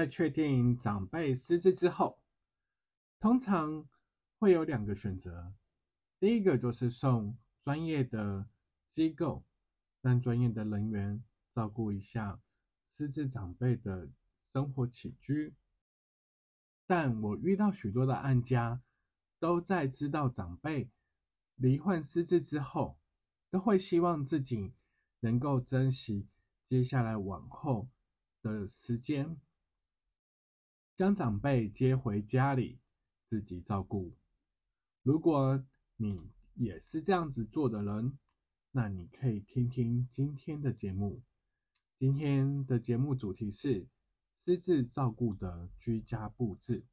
在确定长辈失智之后，通常会有两个选择。第一个就是送专业的机构，让专业的人员照顾一下失智长辈的生活起居。但我遇到许多的案家，都在知道长辈罹患失智之后，都会希望自己能够珍惜接下来往后的时间。将长辈接回家里自己照顾。如果你也是这样子做的人，那你可以听听今天的节目。今天的节目主题是私自照顾的居家布置，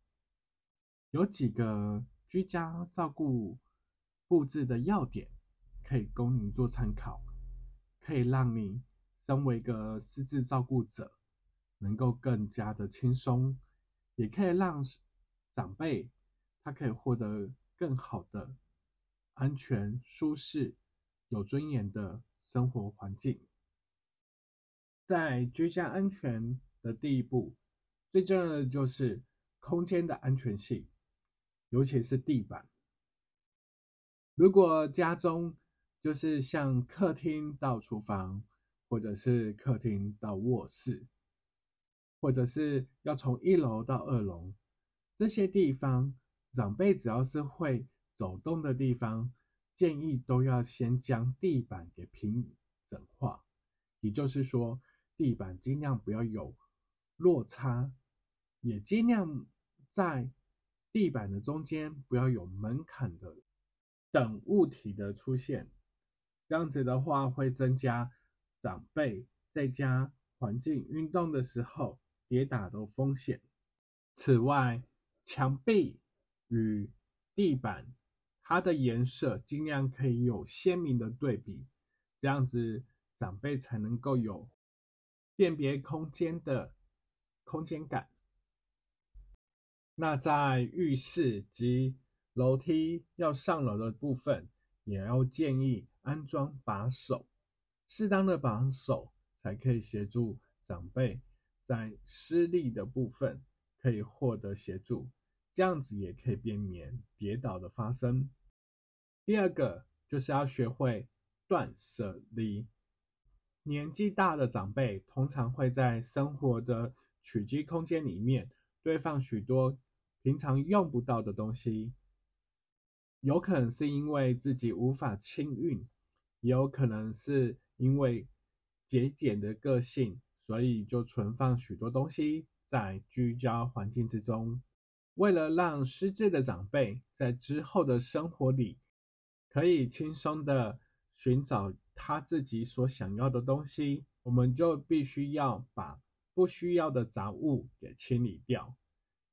有几个居家照顾布置的要点可以供你做参考，可以让你身为一个私自照顾者能够更加的轻松。也可以让长辈他可以获得更好的安全、舒适、有尊严的生活环境。在居家安全的第一步，最重要的就是空间的安全性，尤其是地板。如果家中就是像客厅到厨房，或者是客厅到卧室。或者是要从一楼到二楼这些地方，长辈只要是会走动的地方，建议都要先将地板给平整化，也就是说，地板尽量不要有落差，也尽量在地板的中间不要有门槛的等物体的出现，这样子的话会增加长辈在家环境运动的时候。跌打的风险。此外，墙壁与地板它的颜色尽量可以有鲜明的对比，这样子长辈才能够有辨别空间的空间感。那在浴室及楼梯要上楼的部分，也要建议安装把手，适当的把手才可以协助长辈。在施力的部分可以获得协助，这样子也可以避免跌倒的发生。第二个就是要学会断舍离。年纪大的长辈通常会在生活的取居空间里面堆放许多平常用不到的东西，有可能是因为自己无法清运，也有可能是因为节俭的个性。所以就存放许多东西在居家环境之中，为了让失智的长辈在之后的生活里可以轻松的寻找他自己所想要的东西，我们就必须要把不需要的杂物给清理掉。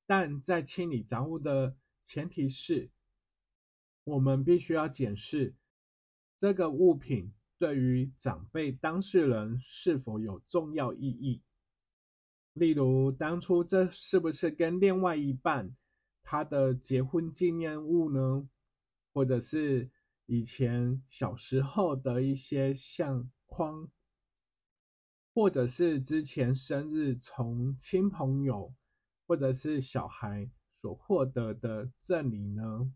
但在清理杂物的前提是，我们必须要检视这个物品。对于长辈当事人是否有重要意义？例如，当初这是不是跟另外一半他的结婚纪念物呢？或者是以前小时候的一些相框，或者是之前生日从亲朋友或者是小孩所获得的赠礼呢？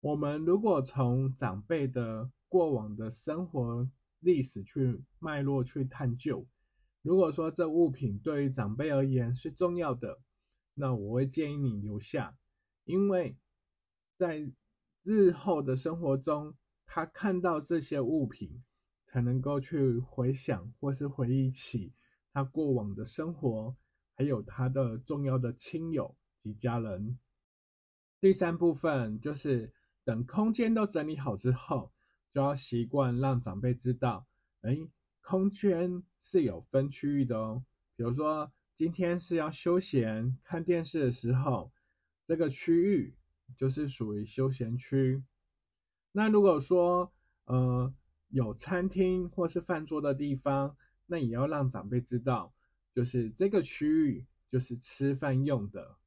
我们如果从长辈的过往的生活历史去脉络去探究，如果说这物品对于长辈而言是重要的，那我会建议你留下，因为在日后的生活中，他看到这些物品，才能够去回想或是回忆起他过往的生活，还有他的重要的亲友及家人。第三部分就是等空间都整理好之后，就要习惯让长辈知道，哎。空间是有分区域的哦，比如说今天是要休闲看电视的时候，这个区域就是属于休闲区。那如果说呃有餐厅或是饭桌的地方，那也要让长辈知道，就是这个区域就是吃饭用的，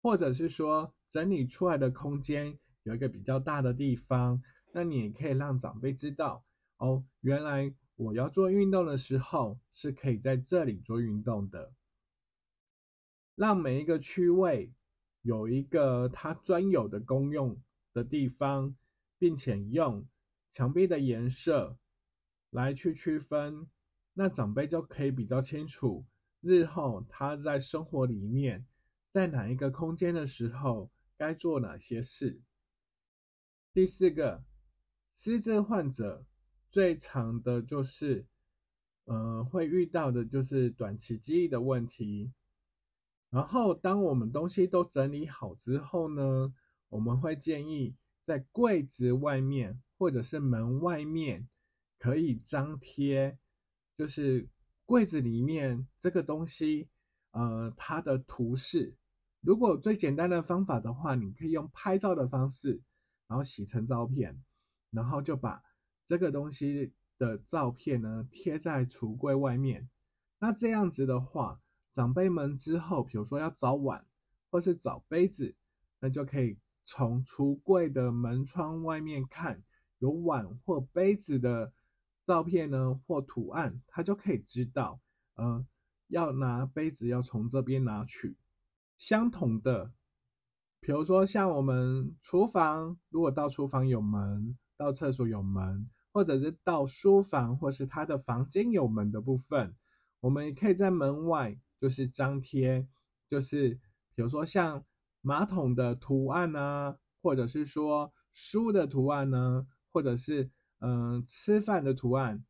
或者是说整理出来的空间有一个比较大的地方，那你也可以让长辈知道。哦，原来我要做运动的时候是可以在这里做运动的。让每一个区位有一个它专有的功用的地方，并且用墙壁的颜色来去区分，那长辈就可以比较清楚日后他在生活里面在哪一个空间的时候该做哪些事。第四个，失智患者。最长的就是，呃，会遇到的就是短期记忆的问题。然后，当我们东西都整理好之后呢，我们会建议在柜子外面或者是门外面可以张贴，就是柜子里面这个东西，呃，它的图示。如果最简单的方法的话，你可以用拍照的方式，然后洗成照片，然后就把。这个东西的照片呢，贴在橱柜外面。那这样子的话，长辈们之后，比如说要找碗或是找杯子，那就可以从橱柜的门窗外面看，有碗或杯子的照片呢或图案，他就可以知道，呃，要拿杯子要从这边拿取。相同的，比如说像我们厨房，如果到厨房有门。到厕所有门，或者是到书房或是他的房间有门的部分，我们也可以在门外就是张贴，就是比如说像马桶的图案啊，或者是说书的图案呢，或者是嗯吃饭的图案，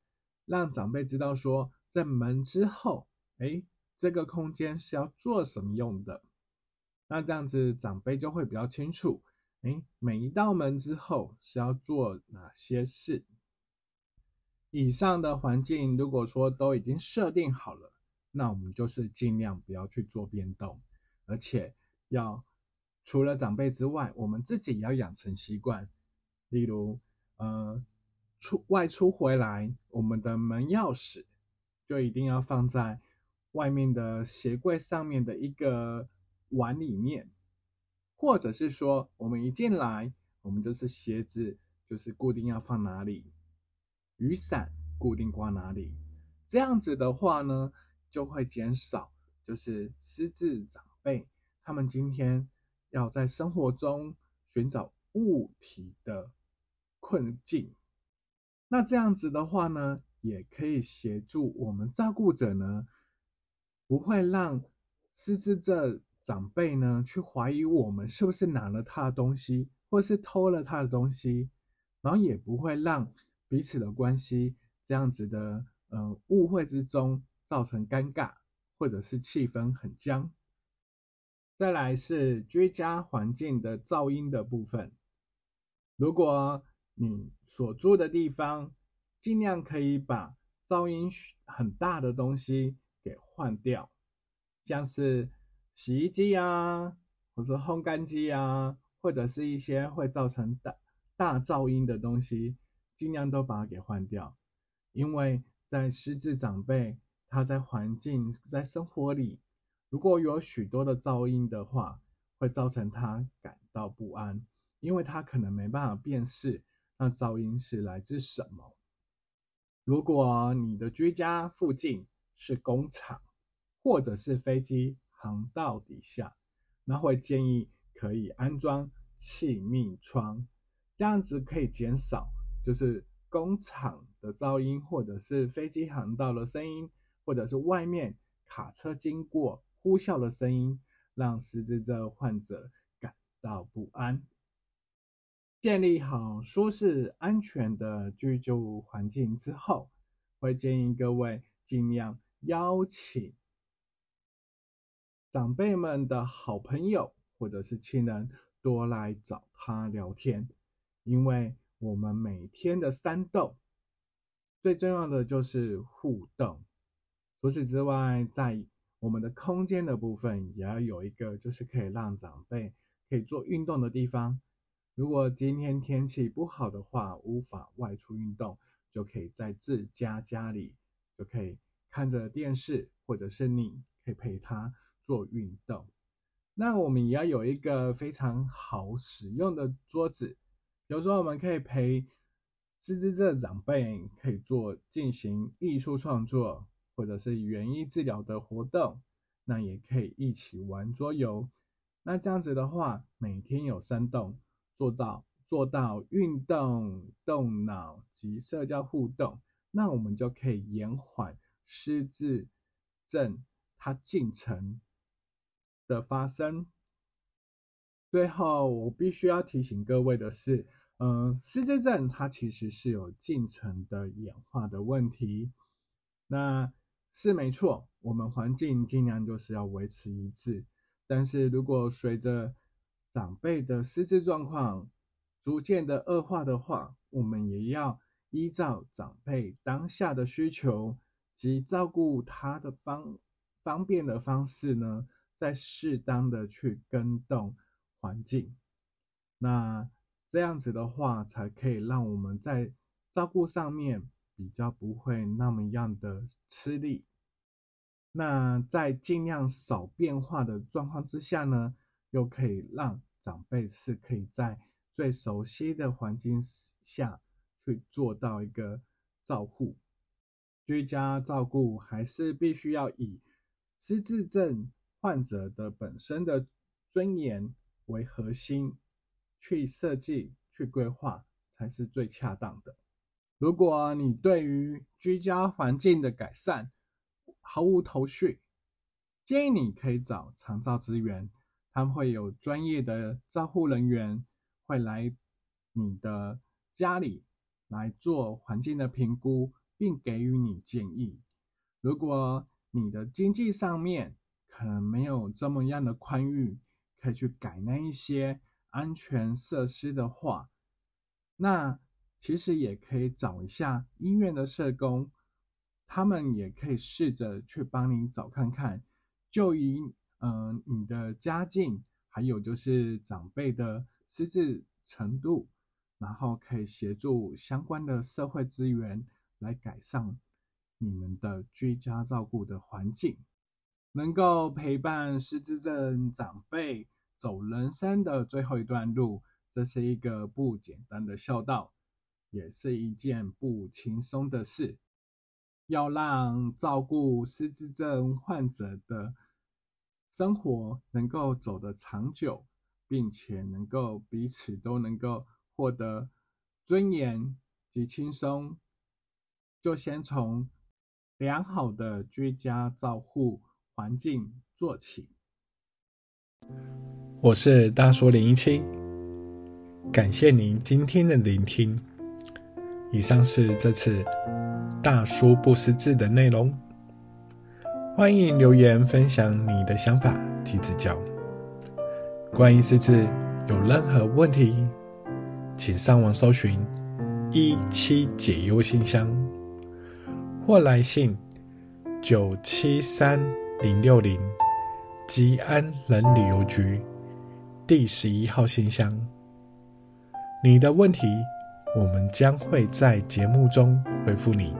让长辈知道说在门之后，哎，这个空间是要做什么用的，那这样子长辈就会比较清楚。哎，每一道门之后是要做哪些事？以上的环境如果说都已经设定好了，那我们就是尽量不要去做变动，而且要除了长辈之外，我们自己也要养成习惯。例如，呃，出外出回来，我们的门钥匙就一定要放在外面的鞋柜上面的一个碗里面。或者是说，我们一进来，我们就是鞋子就是固定要放哪里，雨伞固定挂哪里，这样子的话呢，就会减少就是失智长辈他们今天要在生活中寻找物体的困境。那这样子的话呢，也可以协助我们照顾者呢，不会让失智症。长辈呢，去怀疑我们是不是拿了他的东西，或是偷了他的东西，然后也不会让彼此的关系这样子的呃误会之中造成尴尬，或者是气氛很僵。再来是居家环境的噪音的部分，如果你所住的地方尽量可以把噪音很大的东西给换掉，像是。洗衣机啊，或者烘干机啊，或者是一些会造成大大噪音的东西，尽量都把它给换掉。因为在失智长辈，他在环境在生活里，如果有许多的噪音的话，会造成他感到不安，因为他可能没办法辨识那噪音是来自什么。如果你的居家附近是工厂，或者是飞机。航道底下，那会建议可以安装气密窗，这样子可以减少就是工厂的噪音，或者是飞机航道的声音，或者是外面卡车经过呼啸的声音，让失智症患者感到不安。建立好舒适安全的居住环境之后，会建议各位尽量邀请长辈们的好朋友或者是亲人多来找他聊天，因为我们每天的三动最重要的就是互动。除此之外，在我们的空间的部分也要有一个，就是可以让长辈可以做运动的地方。如果今天天气不好的话，无法外出运动，就可以在自家家里就可以看着电视，或者是你可以陪他做运动。那我们也要有一个非常好使用的桌子，比如说我们可以陪失智症长辈可以做进行艺术创作，或者是园艺治疗的活动，那也可以一起玩桌游。那这样子的话，每天有三动。做到做到运动、动脑及社交互动，那我们就可以延缓失智症它进程的发生。最后，我必须要提醒各位的是，嗯，失智症它其实是有进程的演化的问题。那是没错，我们环境尽量就是要维持一致，但是如果随着长辈的失智状况逐渐的恶化的话，我们也要依照长辈当下的需求及照顾他的方方便的方式呢，再适当的去更动环境。那这样子的话，才可以让我们在照顾上面比较不会那么样的吃力。那在尽量少变化的状况之下呢？又可以让长辈是可以在最熟悉的环境下去做到一个照护，居家照顾还是必须要以失智症患者的本身的尊严为核心去设计、去规划，才是最恰当的。如果你对于居家环境的改善毫无头绪，建议你可以找长照资源。他们会有专业的照护人员会来你的家里来做环境的评估，并给予你建议。如果你的经济上面可能没有这么样的宽裕，可以去改那一些安全设施的话，那其实也可以找一下医院的社工，他们也可以试着去帮你找看看，就以。嗯，你的家境，还有就是长辈的失智程度，然后可以协助相关的社会资源来改善你们的居家照顾的环境，能够陪伴失智症长辈走人生的最后一段路，这是一个不简单的孝道，也是一件不轻松的事。要让照顾失智症患者的。生活能够走得长久，并且能够彼此都能够获得尊严及轻松，就先从良好的居家照护环境做起。我是大叔零一七，感谢您今天的聆听。以上是这次大叔不识字的内容。欢迎留言分享你的想法及指教。关于识字有任何问题，请上网搜寻一七解忧信箱，或来信九七三零六零吉安人旅游局第十一号信箱。你的问题，我们将会在节目中回复你。